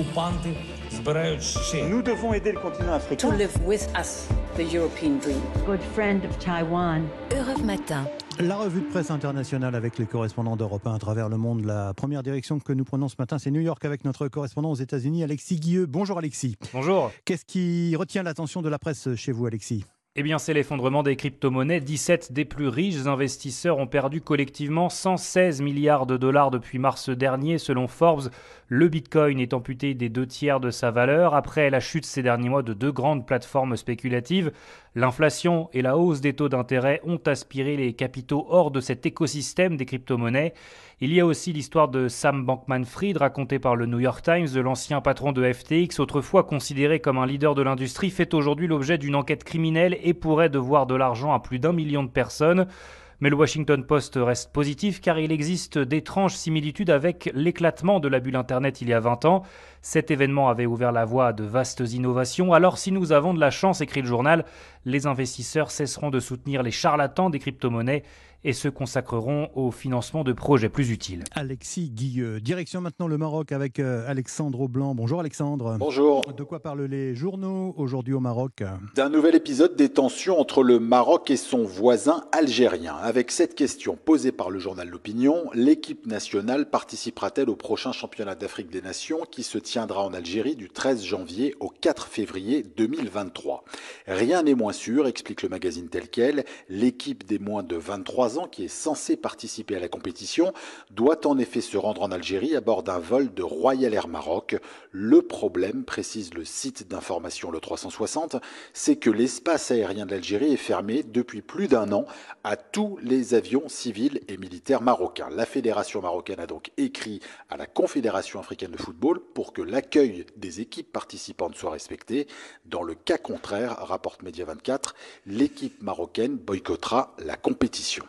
окупанти збирають ще. Nous devons aider le continent to africain. live with us the European dream. good friend of Taiwan. Europe Matin. La revue de presse internationale avec les correspondants d'Europe 1 à travers le monde. La première direction que nous prenons ce matin, c'est New York avec notre correspondant aux États-Unis, Alexis Guilleux. Bonjour Alexis. Bonjour. Qu'est-ce qui retient l'attention de la presse chez vous, Alexis Eh bien, c'est l'effondrement des crypto-monnaies. 17 des plus riches investisseurs ont perdu collectivement 116 milliards de dollars depuis mars dernier, selon Forbes. Le Bitcoin est amputé des deux tiers de sa valeur après la chute ces derniers mois de deux grandes plateformes spéculatives. L'inflation et la hausse des taux d'intérêt ont aspiré les capitaux hors de cet écosystème des crypto-monnaies. Il y a aussi l'histoire de Sam Bankman-Fried racontée par le New York Times, de l'ancien patron de FTX, autrefois considéré comme un leader de l'industrie, fait aujourd'hui l'objet d'une enquête criminelle et pourrait devoir de l'argent à plus d'un million de personnes. Mais le Washington Post reste positif car il existe d'étranges similitudes avec l'éclatement de la bulle Internet il y a 20 ans. Cet événement avait ouvert la voie à de vastes innovations. Alors si nous avons de la chance, écrit le journal, les investisseurs cesseront de soutenir les charlatans des crypto-monnaies et se consacreront au financement de projets plus utiles. Alexis Guilleux. Direction maintenant le Maroc avec euh, Alexandre Blanc. Bonjour Alexandre. Bonjour. De quoi parlent les journaux aujourd'hui au Maroc? D'un nouvel épisode des tensions entre le Maroc et son voisin algérien. Avec cette question posée par le journal L'Opinion, l'équipe nationale participera-t-elle au prochain championnat d'Afrique des Nations qui se tiendra en Algérie du 13 janvier au 4 février 2023 Rien n'est moins sûr, explique le magazine tel quel. L'équipe des moins de 23 ans qui est censée participer à la compétition doit en effet se rendre en Algérie à bord d'un vol de Royal Air Maroc. Le problème, précise le site d'information Le 360, c'est que l'espace aérien de l'Algérie est fermé depuis plus d'un an à tous les avions civils et militaires marocains. La fédération marocaine a donc écrit à la Confédération africaine de football pour l'accueil des équipes participantes soit respecté. Dans le cas contraire, rapporte Média 24, l'équipe marocaine boycottera la compétition.